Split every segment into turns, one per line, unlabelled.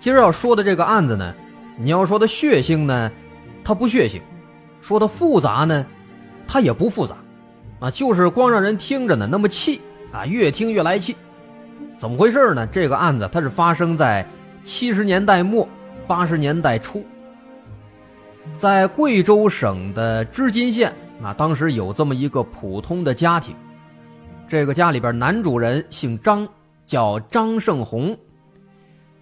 今儿要说的这个案子呢，你要说它血腥呢，它不血腥；说它复杂呢，它也不复杂，啊，就是光让人听着呢那么气啊，越听越来气。怎么回事呢？这个案子它是发生在七十年代末八十年代初，在贵州省的织金县啊，当时有这么一个普通的家庭，这个家里边男主人姓张，叫张胜红。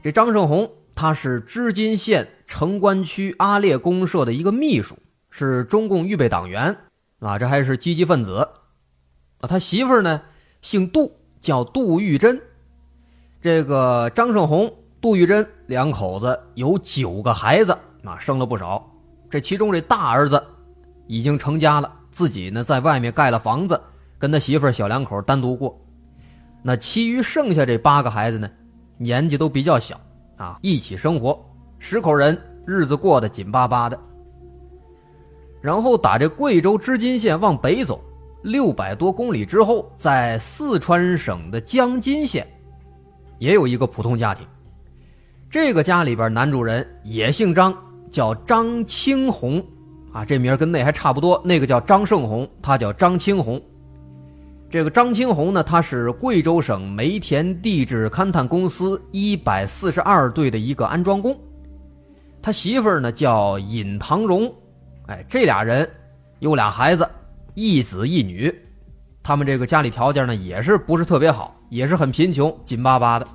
这张胜红，他是织金县城关区阿列公社的一个秘书，是中共预备党员，啊，这还是积极分子。啊，他媳妇儿呢，姓杜，叫杜玉珍。这个张胜红、杜玉珍两口子有九个孩子，啊，生了不少。这其中这大儿子已经成家了，自己呢在外面盖了房子，跟他媳妇儿小两口单独过。那其余剩下这八个孩子呢？年纪都比较小，啊，一起生活，十口人，日子过得紧巴巴的。然后打这贵州织金县往北走六百多公里之后，在四川省的江津县，也有一个普通家庭。这个家里边男主人也姓张，叫张青红，啊，这名跟那还差不多。那个叫张胜红，他叫张青红。这个张青红呢，他是贵州省煤田地质勘探公司一百四十二队的一个安装工，他媳妇儿呢叫尹唐荣，哎，这俩人有俩孩子，一子一女，他们这个家里条件呢也是不是特别好，也是很贫穷，紧巴巴的。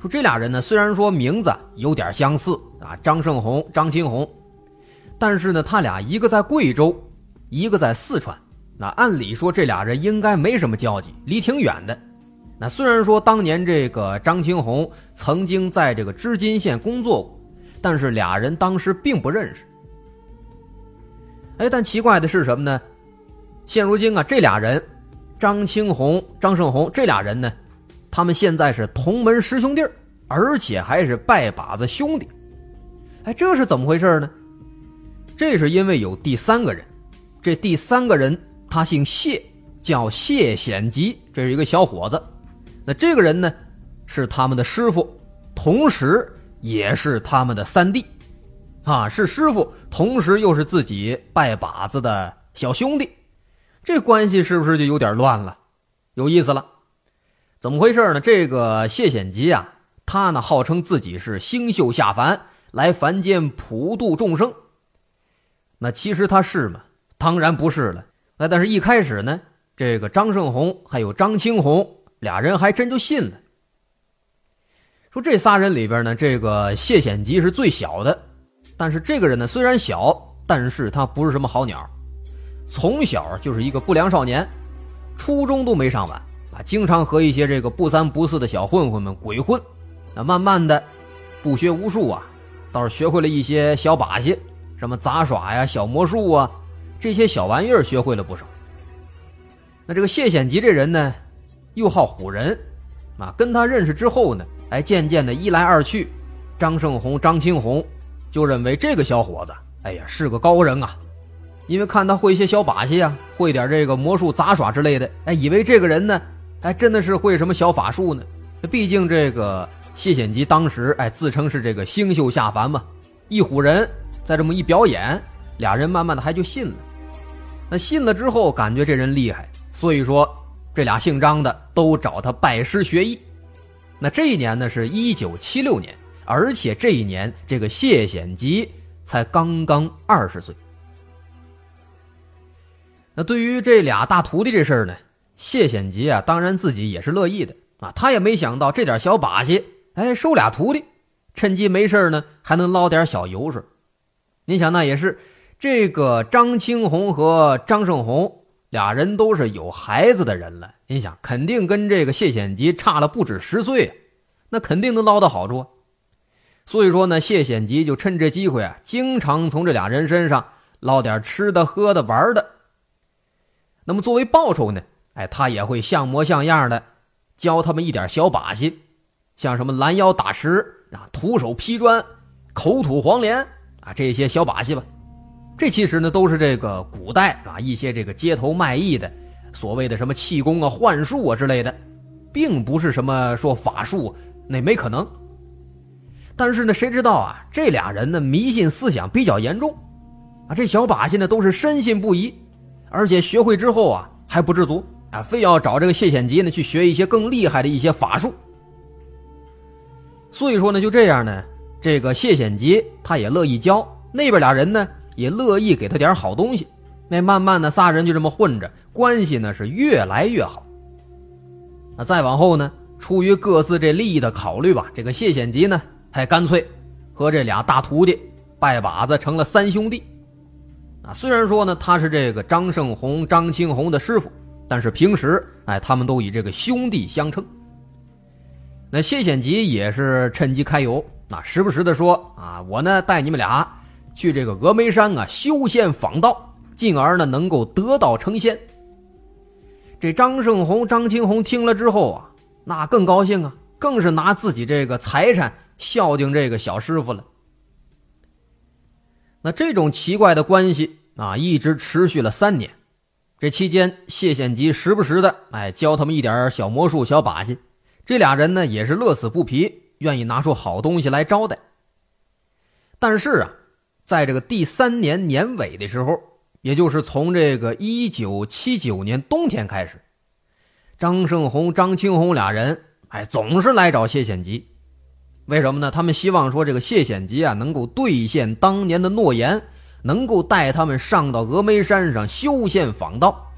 说这俩人呢，虽然说名字有点相似啊，张胜红、张青红，但是呢，他俩一个在贵州，一个在四川。那按理说这俩人应该没什么交集，离挺远的。那虽然说当年这个张青红曾经在这个织金县工作过，但是俩人当时并不认识。哎，但奇怪的是什么呢？现如今啊，这俩人，张青红、张胜红这俩人呢，他们现在是同门师兄弟而且还是拜把子兄弟。哎，这是怎么回事呢？这是因为有第三个人，这第三个人。他姓谢，叫谢显吉，这是一个小伙子。那这个人呢，是他们的师傅，同时也是他们的三弟，啊，是师傅，同时又是自己拜把子的小兄弟，这关系是不是就有点乱了？有意思了，怎么回事呢？这个谢显吉啊，他呢号称自己是星宿下凡，来凡间普度众生。那其实他是吗？当然不是了。那但是，一开始呢，这个张胜红还有张青红俩人还真就信了。说这仨人里边呢，这个谢显吉是最小的，但是这个人呢虽然小，但是他不是什么好鸟，从小就是一个不良少年，初中都没上完啊，经常和一些这个不三不四的小混混们鬼混，那慢慢的，不学无术啊，倒是学会了一些小把戏，什么杂耍呀、小魔术啊。这些小玩意儿学会了不少。那这个谢显吉这人呢，又好唬人，啊，跟他认识之后呢，哎，渐渐的一来二去，张胜红、张青红就认为这个小伙子，哎呀，是个高人啊，因为看他会一些小把戏啊，会点这个魔术杂耍之类的，哎，以为这个人呢，哎，真的是会什么小法术呢？毕竟这个谢显吉当时哎自称是这个星宿下凡嘛，一唬人，再这么一表演，俩人慢慢的还就信了。那信了之后，感觉这人厉害，所以说这俩姓张的都找他拜师学艺。那这一年呢，是一九七六年，而且这一年这个谢显吉才刚刚二十岁。那对于这俩大徒弟这事儿呢，谢显吉啊，当然自己也是乐意的啊，他也没想到这点小把戏，哎，收俩徒弟，趁机没事呢，还能捞点小油水。您想，那也是。这个张青红和张胜红俩人都是有孩子的人了，你想，肯定跟这个谢显吉差了不止十岁，那肯定能捞到好处。所以说呢，谢显吉就趁这机会啊，经常从这俩人身上捞点吃的、喝的、玩的。那么作为报酬呢，哎，他也会像模像样的教他们一点小把戏，像什么拦腰打石啊、徒手劈砖、口吐黄连啊这些小把戏吧。这其实呢，都是这个古代啊一些这个街头卖艺的所谓的什么气功啊、幻术啊之类的，并不是什么说法术，那没可能。但是呢，谁知道啊？这俩人呢，迷信思想比较严重，啊，这小把戏呢都是深信不疑，而且学会之后啊还不知足啊，非要找这个谢显吉呢去学一些更厉害的一些法术。所以说呢，就这样呢，这个谢显吉他也乐意教，那边俩人呢也乐意给他点好东西，那慢慢的仨人就这么混着，关系呢是越来越好。那再往后呢，出于各自这利益的考虑吧，这个谢显吉呢。还干脆和这俩大徒弟拜把子成了三兄弟。啊，虽然说呢他是这个张胜红、张青红的师傅，但是平时哎他们都以这个兄弟相称。那谢显吉也是趁机揩油，那时不时的说啊，我呢带你们俩去这个峨眉山啊修仙访道，进而呢能够得道成仙。这张胜红、张青红听了之后啊，那更高兴啊，更是拿自己这个财产。孝敬这个小师傅了。那这种奇怪的关系啊，一直持续了三年。这期间，谢显吉时不时的哎教他们一点小魔术、小把戏。这俩人呢也是乐此不疲，愿意拿出好东西来招待。但是啊，在这个第三年年尾的时候，也就是从这个一九七九年冬天开始，张胜红、张青红俩人哎总是来找谢显吉。为什么呢？他们希望说这个谢显吉啊能够兑现当年的诺言，能够带他们上到峨眉山上修仙访道。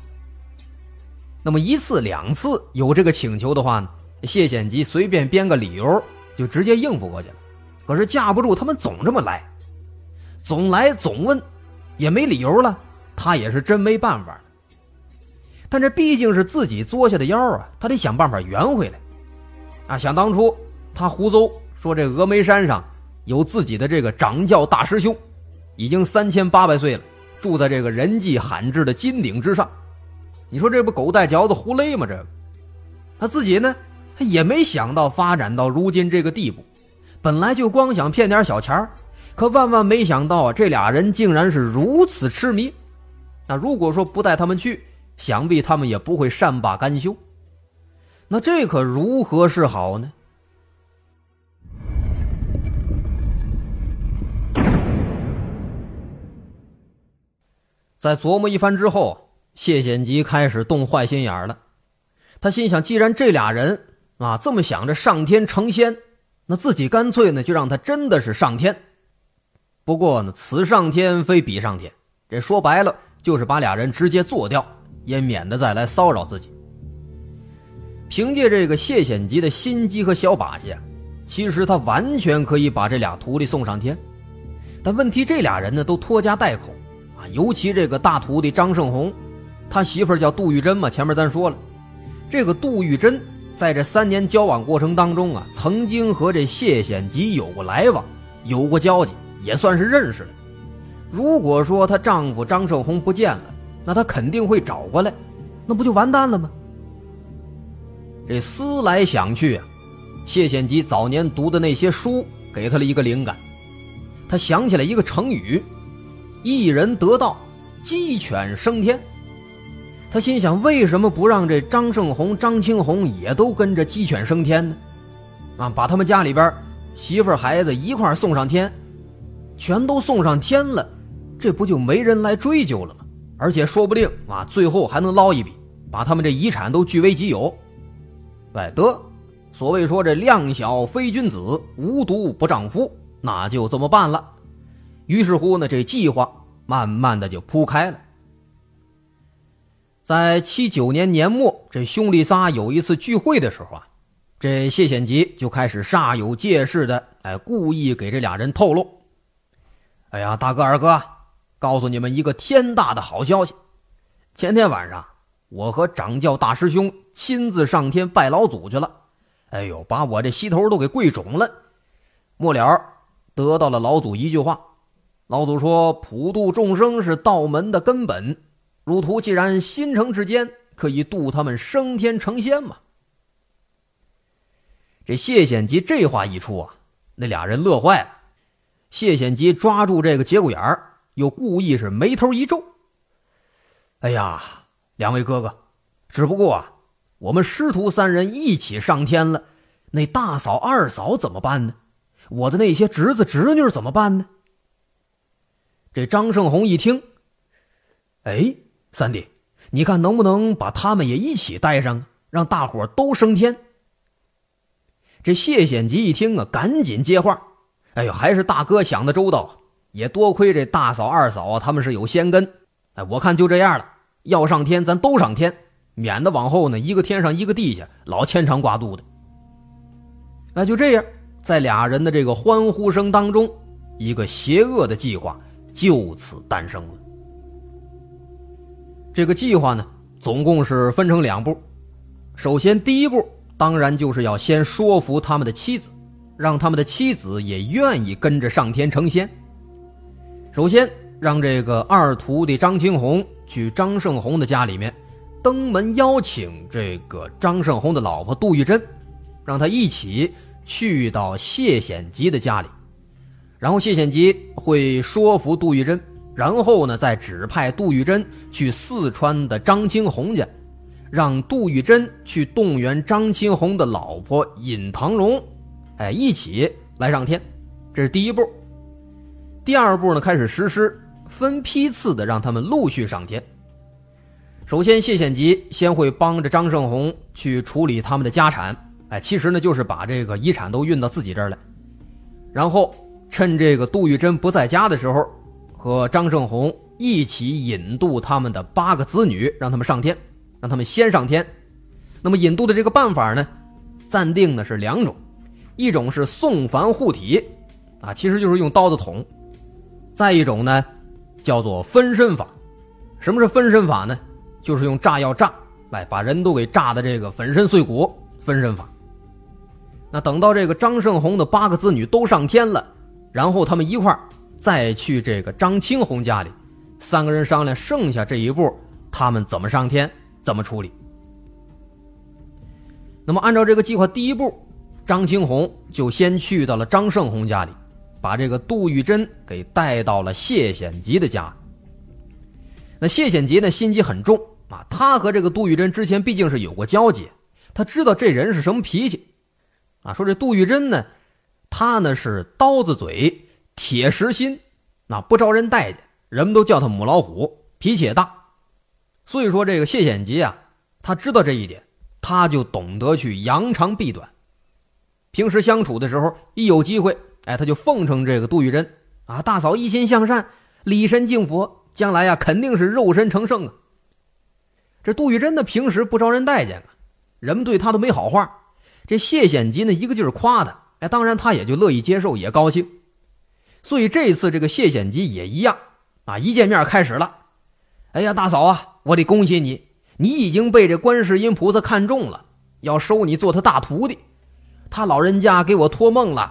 那么一次两次有这个请求的话呢，谢显吉随便编个理由就直接应付过去了。可是架不住他们总这么来，总来总问，也没理由了，他也是真没办法。但这毕竟是自己作下的妖啊，他得想办法圆回来。啊，想当初他胡诌。说这峨眉山上有自己的这个掌教大师兄，已经三千八百岁了，住在这个人迹罕至的金顶之上。你说这不狗带嚼子胡勒吗？这他自己呢，也没想到发展到如今这个地步。本来就光想骗点小钱可万万没想到啊，这俩人竟然是如此痴迷。那如果说不带他们去，想必他们也不会善罢甘休。那这可如何是好呢？在琢磨一番之后，谢显吉开始动坏心眼了。他心想，既然这俩人啊这么想着上天成仙，那自己干脆呢就让他真的是上天。不过呢，此上天非彼上天，这说白了就是把俩人直接做掉，也免得再来骚扰自己。凭借这个谢显吉的心机和小把戏，其实他完全可以把这俩徒弟送上天。但问题，这俩人呢都拖家带口啊。尤其这个大徒弟张胜红，他媳妇叫杜玉珍嘛。前面咱说了，这个杜玉珍在这三年交往过程当中啊，曾经和这谢显吉有过来往，有过交集，也算是认识了。如果说她丈夫张胜红不见了，那她肯定会找过来，那不就完蛋了吗？这思来想去啊，谢显吉早年读的那些书给他了一个灵感，他想起来一个成语。一人得道，鸡犬升天。他心想：为什么不让这张胜红、张青红也都跟着鸡犬升天呢？啊，把他们家里边媳妇孩子一块送上天，全都送上天了，这不就没人来追究了吗？而且说不定啊，最后还能捞一笔，把他们这遗产都据为己有。哎，得，所谓说这量小非君子，无毒不丈夫，那就这么办了。于是乎呢，这计划慢慢的就铺开了。在七九年年末，这兄弟仨有一次聚会的时候啊，这谢显吉就开始煞有介事的，哎，故意给这俩人透露：“哎呀，大哥二哥，告诉你们一个天大的好消息！前天晚上，我和掌教大师兄亲自上天拜老祖去了。哎呦，把我这膝头都给跪肿了。末了。”得到了老祖一句话。老祖说：“普度众生是道门的根本，如图既然心诚之间，可以度他们升天成仙嘛。”这谢显吉这话一出啊，那俩人乐坏了。谢显吉抓住这个节骨眼儿，又故意是眉头一皱：“哎呀，两位哥哥，只不过啊，我们师徒三人一起上天了，那大嫂、二嫂怎么办呢？我的那些侄子、侄女怎么办呢？”这张胜红一听，哎，三弟，你看能不能把他们也一起带上，让大伙都升天？这谢显吉一听啊，赶紧接话：“哎呦，还是大哥想的周到，也多亏这大嫂、二嫂啊，他们是有仙根。哎，我看就这样了，要上天咱都上天，免得往后呢一个天上一个地下，老牵肠挂肚的。那就这样，在俩人的这个欢呼声当中，一个邪恶的计划。”就此诞生了。这个计划呢，总共是分成两步。首先，第一步当然就是要先说服他们的妻子，让他们的妻子也愿意跟着上天成仙。首先，让这个二徒弟张青红去张胜红的家里面登门邀请这个张胜红的老婆杜玉珍，让他一起去到谢显吉的家里。然后谢显吉会说服杜玉珍，然后呢，再指派杜玉珍去四川的张青红家，让杜玉珍去动员张青红的老婆尹唐荣，哎，一起来上天。这是第一步。第二步呢，开始实施，分批次的让他们陆续上天。首先，谢显吉先会帮着张胜红去处理他们的家产，哎，其实呢，就是把这个遗产都运到自己这儿来，然后。趁这个杜玉珍不在家的时候，和张胜红一起引渡他们的八个子女，让他们上天，让他们先上天。那么引渡的这个办法呢，暂定的是两种，一种是送凡护体，啊，其实就是用刀子捅；再一种呢，叫做分身法。什么是分身法呢？就是用炸药炸，哎把人都给炸的这个粉身碎骨。分身法。那等到这个张胜红的八个子女都上天了。然后他们一块儿再去这个张青红家里，三个人商量剩下这一步，他们怎么上天，怎么处理。那么按照这个计划，第一步，张青红就先去到了张胜红家里，把这个杜玉珍给带到了谢显吉的家。那谢显吉呢，心机很重啊，他和这个杜玉珍之前毕竟是有过交集，他知道这人是什么脾气，啊，说这杜玉珍呢。他呢是刀子嘴、铁石心，那不招人待见，人们都叫他母老虎，脾气也大。所以说，这个谢显吉啊，他知道这一点，他就懂得去扬长避短。平时相处的时候，一有机会，哎，他就奉承这个杜玉珍啊，大嫂一心向善，礼神敬佛，将来呀肯定是肉身成圣啊。这杜玉珍呢，平时不招人待见啊，人们对他都没好话。这谢显吉呢，一个劲儿夸他。哎，当然，他也就乐意接受，也高兴。所以这次这个谢显吉也一样啊，一见面开始了。哎呀，大嫂啊，我得恭喜你，你已经被这观世音菩萨看中了，要收你做他大徒弟。他老人家给我托梦了，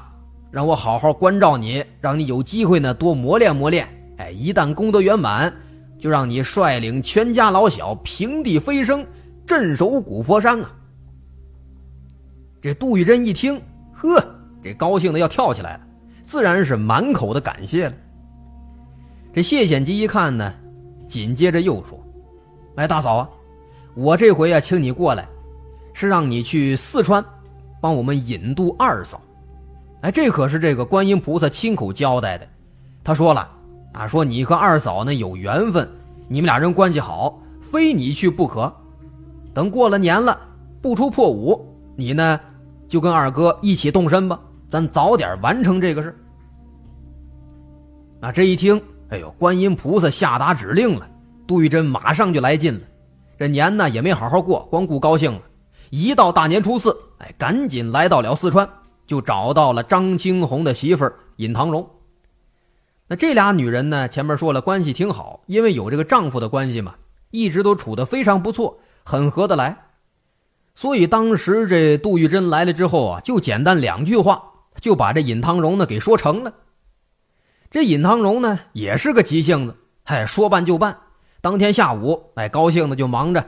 让我好好关照你，让你有机会呢多磨练磨练。哎，一旦功德圆满，就让你率领全家老小平地飞升，镇守古佛山啊。这杜玉珍一听，呵。这高兴的要跳起来了，自然是满口的感谢了。这谢显吉一看呢，紧接着又说：“哎，大嫂啊，我这回啊，请你过来，是让你去四川，帮我们引渡二嫂。哎，这可是这个观音菩萨亲口交代的。他说了啊，说你和二嫂呢有缘分，你们俩人关系好，非你去不可。等过了年了，不出破五，你呢就跟二哥一起动身吧。”咱早点完成这个事。那这一听，哎呦，观音菩萨下达指令了，杜玉珍马上就来劲了。这年呢也没好好过，光顾高兴了。一到大年初四，哎，赶紧来到了四川，就找到了张青红的媳妇儿尹唐荣。那这俩女人呢，前面说了关系挺好，因为有这个丈夫的关系嘛，一直都处得非常不错，很合得来。所以当时这杜玉珍来了之后啊，就简单两句话。就把这尹唐荣呢给说成了，这尹唐荣呢，也是个急性子，哎，说办就办。当天下午，哎，高兴的就忙着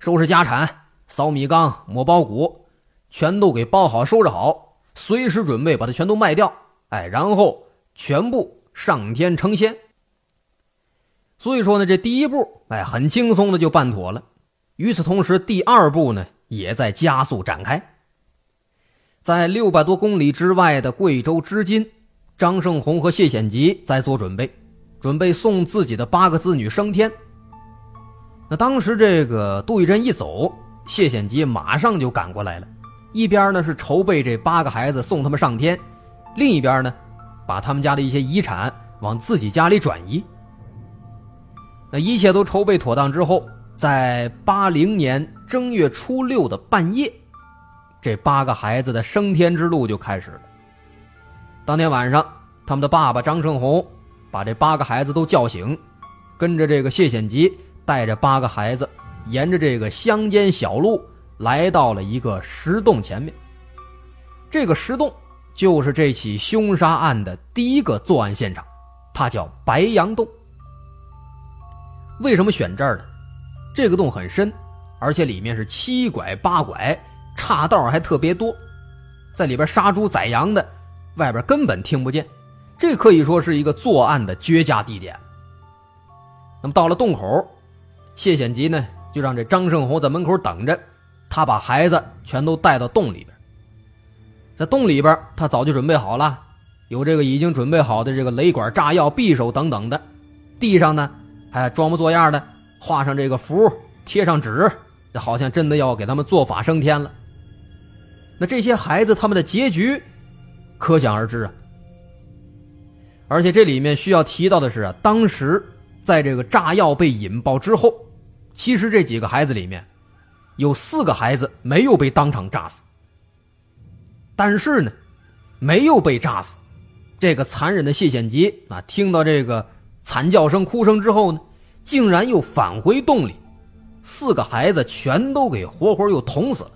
收拾家产、扫米缸、磨包谷，全都给包好、收拾好，随时准备把它全都卖掉，哎，然后全部上天成仙。所以说呢，这第一步，哎，很轻松的就办妥了。与此同时，第二步呢，也在加速展开。在六百多公里之外的贵州织金。张胜红和谢显吉在做准备，准备送自己的八个子女升天。那当时这个杜玉珍一走，谢显吉马上就赶过来了，一边呢是筹备这八个孩子送他们上天，另一边呢，把他们家的一些遗产往自己家里转移。那一切都筹备妥当之后，在八零年正月初六的半夜，这八个孩子的升天之路就开始了。当天晚上，他们的爸爸张胜红把这八个孩子都叫醒，跟着这个谢显吉带着八个孩子，沿着这个乡间小路来到了一个石洞前面。这个石洞就是这起凶杀案的第一个作案现场，它叫白杨洞。为什么选这儿呢？这个洞很深，而且里面是七拐八拐，岔道还特别多，在里边杀猪宰羊的。外边根本听不见，这可以说是一个作案的绝佳地点。那么到了洞口，谢显吉呢就让这张胜红在门口等着，他把孩子全都带到洞里边。在洞里边，他早就准备好了，有这个已经准备好的这个雷管、炸药、匕首等等的。地上呢还装模作样的画上这个符，贴上纸，好像真的要给他们做法升天了。那这些孩子他们的结局？可想而知啊！而且这里面需要提到的是啊，当时在这个炸药被引爆之后，其实这几个孩子里面，有四个孩子没有被当场炸死，但是呢，没有被炸死，这个残忍的谢显吉啊，听到这个惨叫声、哭声之后呢，竟然又返回洞里，四个孩子全都给活活又捅死了。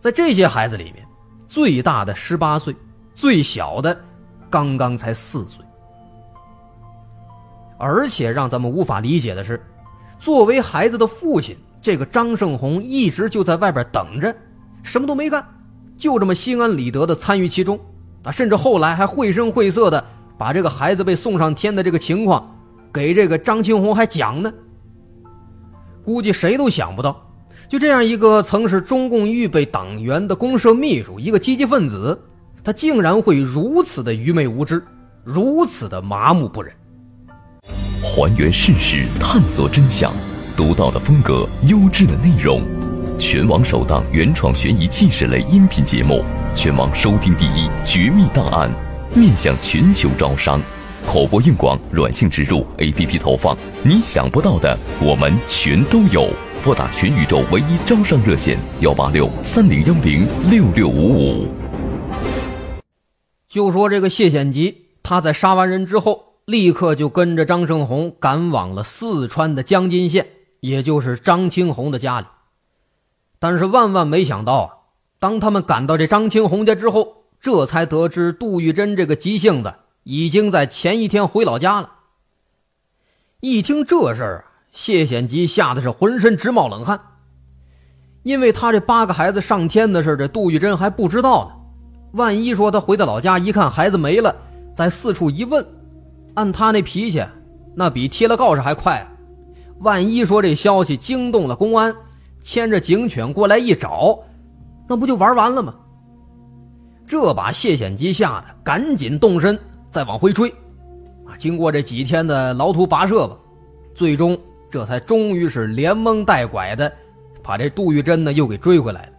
在这些孩子里面。最大的十八岁，最小的刚刚才四岁。而且让咱们无法理解的是，作为孩子的父亲，这个张胜红一直就在外边等着，什么都没干，就这么心安理得的参与其中啊！甚至后来还绘声绘色的把这个孩子被送上天的这个情况，给这个张青红还讲呢。估计谁都想不到。就这样一个曾是中共预备党员的公社秘书，一个积极分子，他竟然会如此的愚昧无知，如此的麻木不仁。
还原事实，探索真相，独到的风格，优质的内容，全网首档原创悬疑纪实类音频节目，全网收听第一《绝密档案》，面向全球招商，口播硬广、软性植入、APP 投放，你想不到的，我们全都有。拨打全宇宙唯一招商热线幺八六三零幺零六六五五。
就说这个谢显吉，他在杀完人之后，立刻就跟着张胜红赶往了四川的江津县，也就是张青红的家里。但是万万没想到啊，当他们赶到这张青红家之后，这才得知杜玉珍这个急性子已经在前一天回老家了。一听这事儿啊。谢显吉吓得是浑身直冒冷汗，因为他这八个孩子上天的事，这杜玉珍还不知道呢。万一说他回到老家一看孩子没了，再四处一问，按他那脾气，那比贴了告示还快！万一说这消息惊动了公安，牵着警犬过来一找，那不就玩完了吗？这把谢显吉吓得赶紧动身再往回追，啊，经过这几天的劳途跋涉吧，最终。这才终于是连蒙带拐的，把这杜玉珍呢又给追回来了。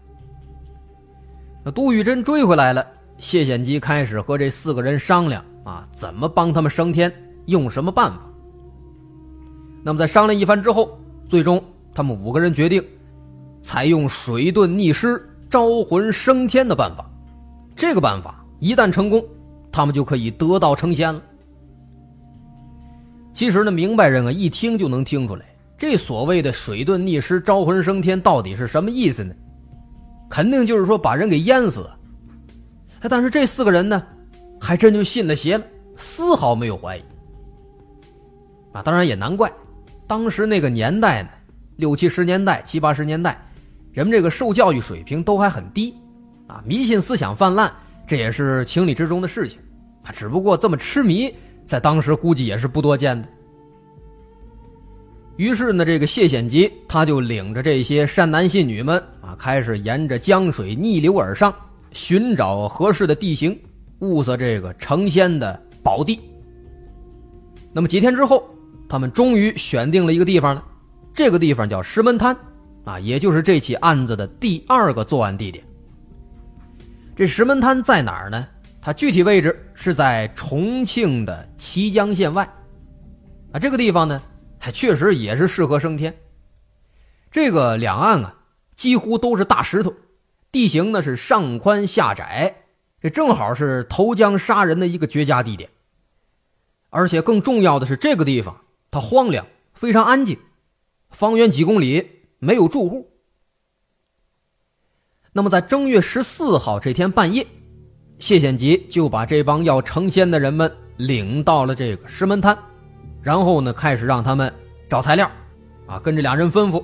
那杜玉珍追回来了，谢显基开始和这四个人商量啊，怎么帮他们升天，用什么办法。那么在商量一番之后，最终他们五个人决定，采用水遁逆尸、招魂升天的办法。这个办法一旦成功，他们就可以得道成仙了。其实呢，明白人啊，一听就能听出来，这所谓的水遁逆尸、招魂升天到底是什么意思呢？肯定就是说把人给淹死。但是这四个人呢，还真就信了邪了，丝毫没有怀疑。啊，当然也难怪，当时那个年代呢，六七十年代、七八十年代，人们这个受教育水平都还很低，啊，迷信思想泛滥，这也是情理之中的事情。啊，只不过这么痴迷，在当时估计也是不多见的。于是呢，这个谢显吉他就领着这些善男信女们啊，开始沿着江水逆流而上，寻找合适的地形，物色这个成仙的宝地。那么几天之后，他们终于选定了一个地方了，这个地方叫石门滩，啊，也就是这起案子的第二个作案地点。这石门滩在哪儿呢？它具体位置是在重庆的綦江县外，啊，这个地方呢。还确实也是适合升天。这个两岸啊，几乎都是大石头，地形呢是上宽下窄，这正好是投江杀人的一个绝佳地点。而且更重要的是，这个地方它荒凉，非常安静，方圆几公里没有住户。那么在正月十四号这天半夜，谢显吉就把这帮要成仙的人们领到了这个石门滩。然后呢，开始让他们找材料，啊，跟这俩人吩咐：“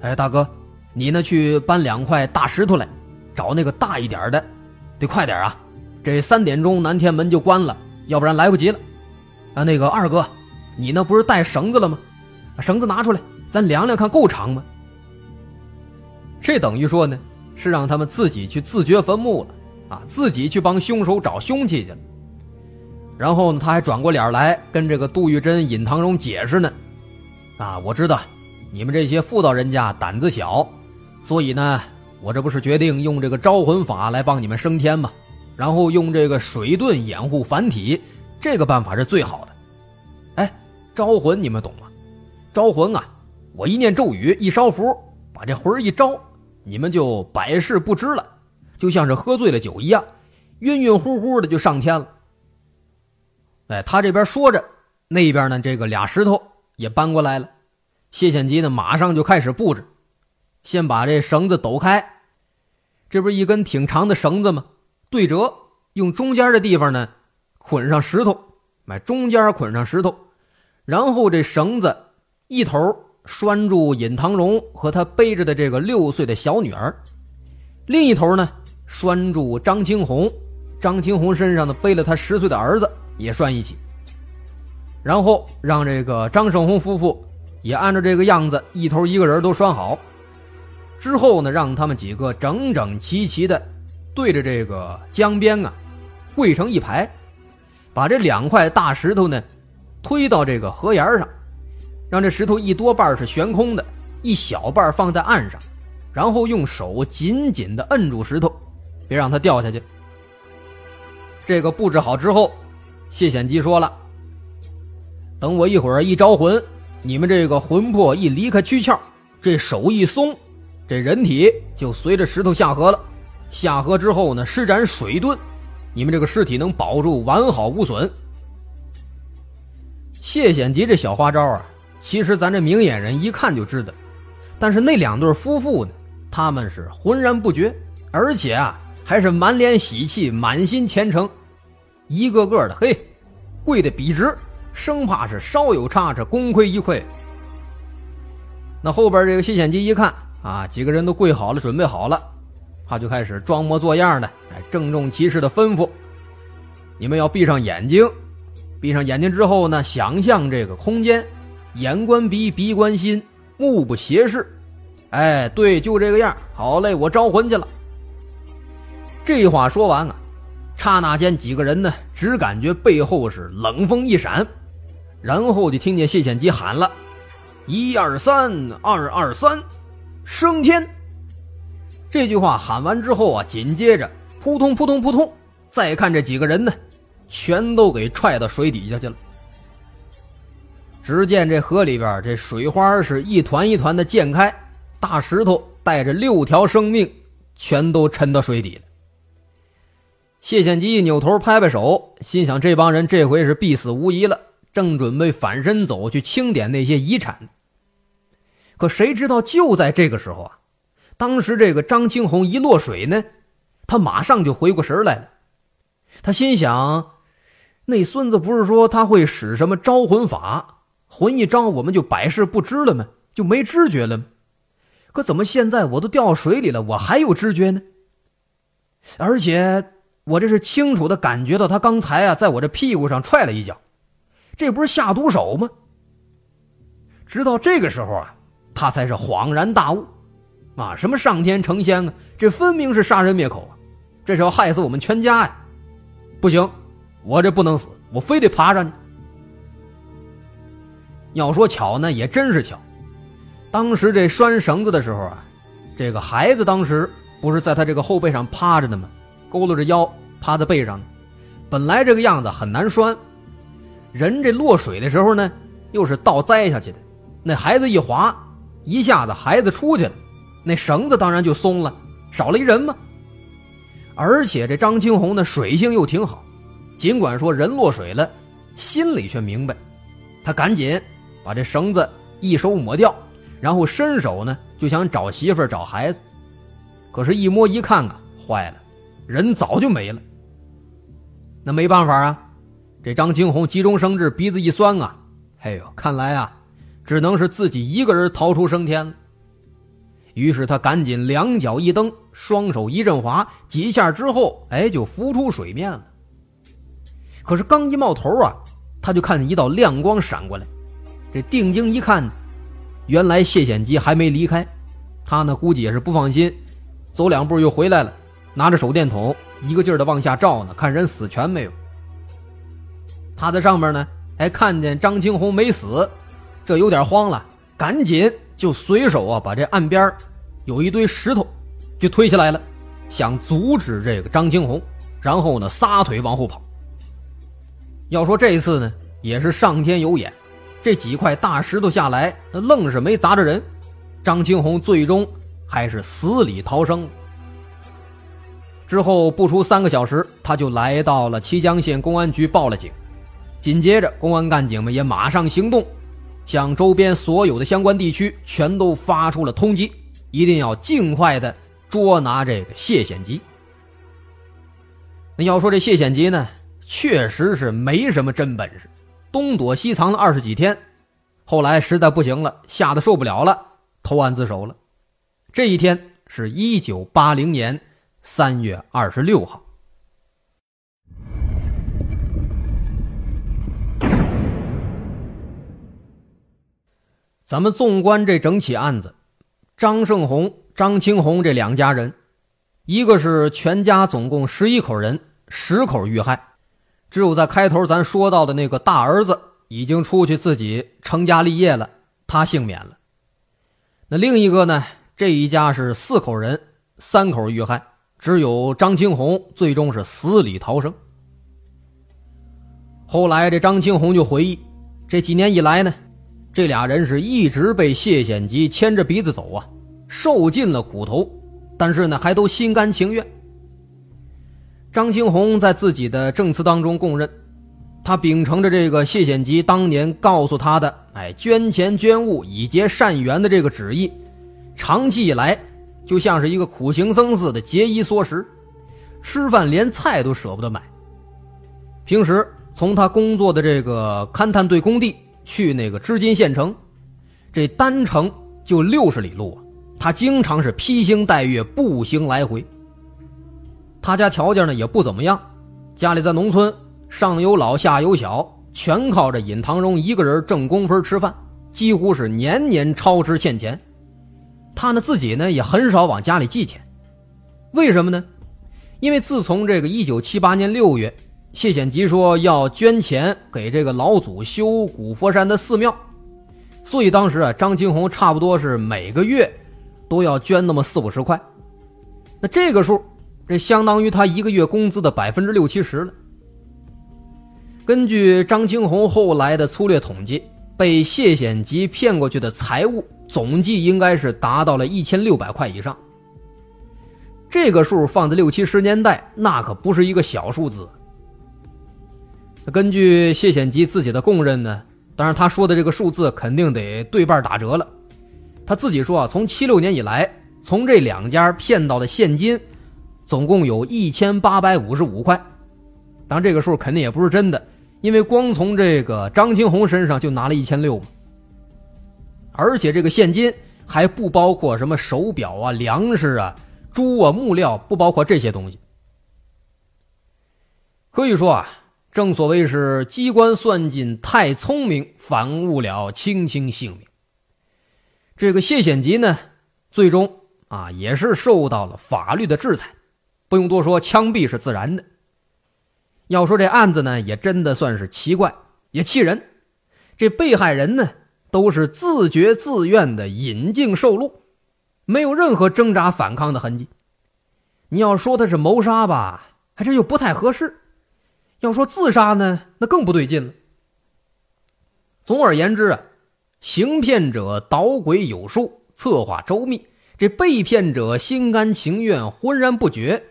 哎，大哥，你呢去搬两块大石头来，找那个大一点的，得快点啊！这三点钟南天门就关了，要不然来不及了。啊，那个二哥，你那不是带绳子了吗？绳子拿出来，咱量量看够长吗？这等于说呢，是让他们自己去自掘坟墓了，啊，自己去帮凶手找凶器去了。”然后呢，他还转过脸来跟这个杜玉珍、尹唐荣解释呢，啊，我知道你们这些妇道人家胆子小，所以呢，我这不是决定用这个招魂法来帮你们升天吗？然后用这个水遁掩护凡体，这个办法是最好的。招魂你们懂吗？招魂啊，我一念咒语，一烧符，把这魂一招，你们就百事不知了，就像是喝醉了酒一样，晕晕乎乎的就上天了。哎，他这边说着，那边呢，这个俩石头也搬过来了。谢显吉呢，马上就开始布置，先把这绳子抖开，这不是一根挺长的绳子吗？对折，用中间的地方呢捆上石头，买中间捆上石头，然后这绳子一头拴住尹唐荣和他背着的这个六岁的小女儿，另一头呢拴住张青红，张青红身上呢背了他十岁的儿子。也拴一起，然后让这个张胜红夫妇也按照这个样子，一头一个人都拴好。之后呢，让他们几个整整齐齐的对着这个江边啊，跪成一排，把这两块大石头呢推到这个河沿上，让这石头一多半是悬空的，一小半放在岸上，然后用手紧紧的摁住石头，别让它掉下去。这个布置好之后。谢显基说了：“等我一会儿一招魂，你们这个魂魄一离开躯壳，这手一松，这人体就随着石头下河了。下河之后呢，施展水遁，你们这个尸体能保住完好无损。”谢显吉这小花招啊，其实咱这明眼人一看就知道，但是那两对夫妇呢，他们是浑然不觉，而且啊，还是满脸喜气，满心虔诚。一个个的嘿，跪得笔直，生怕是稍有差池，功亏一篑。那后边这个谢显吉一看啊，几个人都跪好了，准备好了，他就开始装模作样的，哎，郑重其事的吩咐：“你们要闭上眼睛，闭上眼睛之后呢，想象这个空间，眼观鼻，鼻观心，目不斜视。哎，对，就这个样。好嘞，我招魂去了。”这话说完啊。刹那间，几个人呢，只感觉背后是冷风一闪，然后就听见谢显基喊了：“一二三，二二三，升天！”这句话喊完之后啊，紧接着扑通扑通扑通，再看这几个人呢，全都给踹到水底下去了。只见这河里边，这水花是一团一团的溅开，大石头带着六条生命，全都沉到水底了。谢显基扭头拍拍手，心想：这帮人这回是必死无疑了。正准备反身走去清点那些遗产，可谁知道就在这个时候啊，当时这个张青红一落水呢，他马上就回过神来了。他心想，那孙子不是说他会使什么招魂法，魂一招我们就百事不知了吗？就没知觉了吗？可怎么现在我都掉水里了，我还有知觉呢？而且我这是清楚的感觉到他刚才啊，在我这屁股上踹了一脚，这不是下毒手吗？直到这个时候啊，他才是恍然大悟，啊，什么上天成仙啊，这分明是杀人灭口啊，这是要害死我们全家呀！不行，我这不能死，我非得爬上去。要说巧呢，也真是巧，当时这拴绳子的时候啊，这个孩子当时。不是在他这个后背上趴着呢吗？佝偻着腰趴在背上呢。本来这个样子很难拴，人这落水的时候呢，又是倒栽下去的。那孩子一滑，一下子孩子出去了，那绳子当然就松了，少了一人嘛。而且这张青红的水性又挺好，尽管说人落水了，心里却明白。他赶紧把这绳子一手抹掉，然后伸手呢就想找媳妇找孩子。可是，一摸一看啊，坏了，人早就没了。那没办法啊，这张青红急中生智，鼻子一酸啊，哎呦，看来啊，只能是自己一个人逃出升天了。于是他赶紧两脚一蹬，双手一阵滑，几下之后，哎，就浮出水面了。可是刚一冒头啊，他就看见一道亮光闪过来，这定睛一看，原来谢显基还没离开，他呢估计也是不放心。走两步又回来了，拿着手电筒，一个劲儿的往下照呢，看人死全没有。他在上面呢，还看见张青红没死，这有点慌了，赶紧就随手啊把这岸边有一堆石头就推下来了，想阻止这个张青红，然后呢撒腿往后跑。要说这一次呢，也是上天有眼，这几块大石头下来，那愣是没砸着人，张青红最终。还是死里逃生。之后不出三个小时，他就来到了綦江县公安局报了警。紧接着，公安干警们也马上行动，向周边所有的相关地区全都发出了通缉，一定要尽快的捉拿这个谢显吉。那要说这谢显吉呢，确实是没什么真本事，东躲西藏了二十几天，后来实在不行了，吓得受不了了，投案自首了。这一天是一九八零年三月二十六号。咱们纵观这整起案子，张胜红、张青红这两家人，一个是全家总共十一口人，十口遇害，只有在开头咱说到的那个大儿子已经出去自己成家立业了，他幸免了。那另一个呢？这一家是四口人，三口遇害，只有张青红最终是死里逃生。后来这张青红就回忆，这几年以来呢，这俩人是一直被谢显吉牵着鼻子走啊，受尽了苦头，但是呢，还都心甘情愿。张青红在自己的证词当中供认，他秉承着这个谢显吉当年告诉他的“哎，捐钱捐物以结善缘”的这个旨意。长期以来，就像是一个苦行僧似的节衣缩食，吃饭连菜都舍不得买。平时从他工作的这个勘探队工地去那个织金县城，这单程就六十里路啊，他经常是披星戴月步行来回。他家条件呢也不怎么样，家里在农村，上有老下有小，全靠着尹唐荣一个人挣工分吃饭，几乎是年年超支欠钱。他呢自己呢也很少往家里寄钱，为什么呢？因为自从这个一九七八年六月，谢显吉说要捐钱给这个老祖修古佛山的寺庙，所以当时啊，张金红差不多是每个月都要捐那么四五十块，那这个数，这相当于他一个月工资的百分之六七十了。根据张青红后来的粗略统计，被谢显吉骗过去的财物。总计应该是达到了一千六百块以上。这个数放在六七十年代，那可不是一个小数字。根据谢显吉自己的供认呢，当然他说的这个数字肯定得对半打折了。他自己说啊，从七六年以来，从这两家骗到的现金，总共有一千八百五十五块，当然，这个数肯定也不是真的，因为光从这个张青红身上就拿了一千六。而且这个现金还不包括什么手表啊、粮食啊、猪啊、木料，不包括这些东西。可以说啊，正所谓是机关算尽太聪明，反误了卿卿性命。这个谢显吉呢，最终啊也是受到了法律的制裁，不用多说，枪毙是自然的。要说这案子呢，也真的算是奇怪，也气人。这被害人呢，都是自觉自愿的引颈受戮，没有任何挣扎反抗的痕迹。你要说他是谋杀吧，还真又不太合适。要说自杀呢，那更不对劲了。总而言之啊，行骗者捣鬼有术，策划周密；这被骗者心甘情愿，浑然不觉。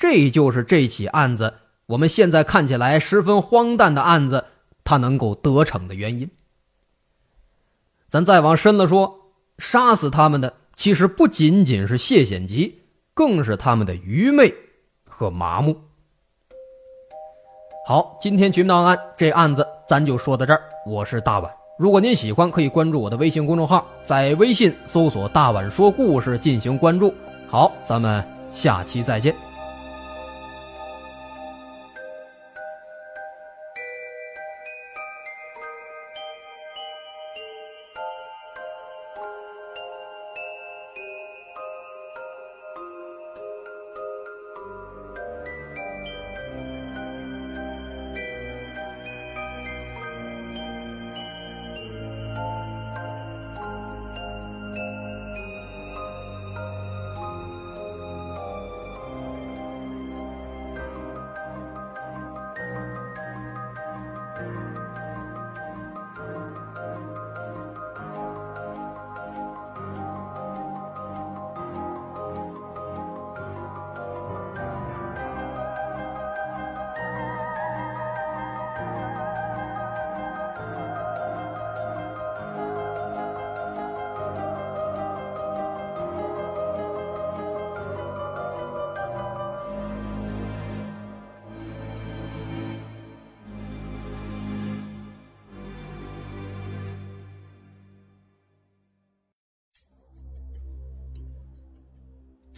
这就是这起案子，我们现在看起来十分荒诞的案子，它能够得逞的原因。咱再往深了说，杀死他们的其实不仅仅是谢显吉，更是他们的愚昧和麻木。好，今天绝密档案这案子咱就说到这儿。我是大碗，如果您喜欢，可以关注我的微信公众号，在微信搜索“大碗说故事”进行关注。好，咱们下期再见。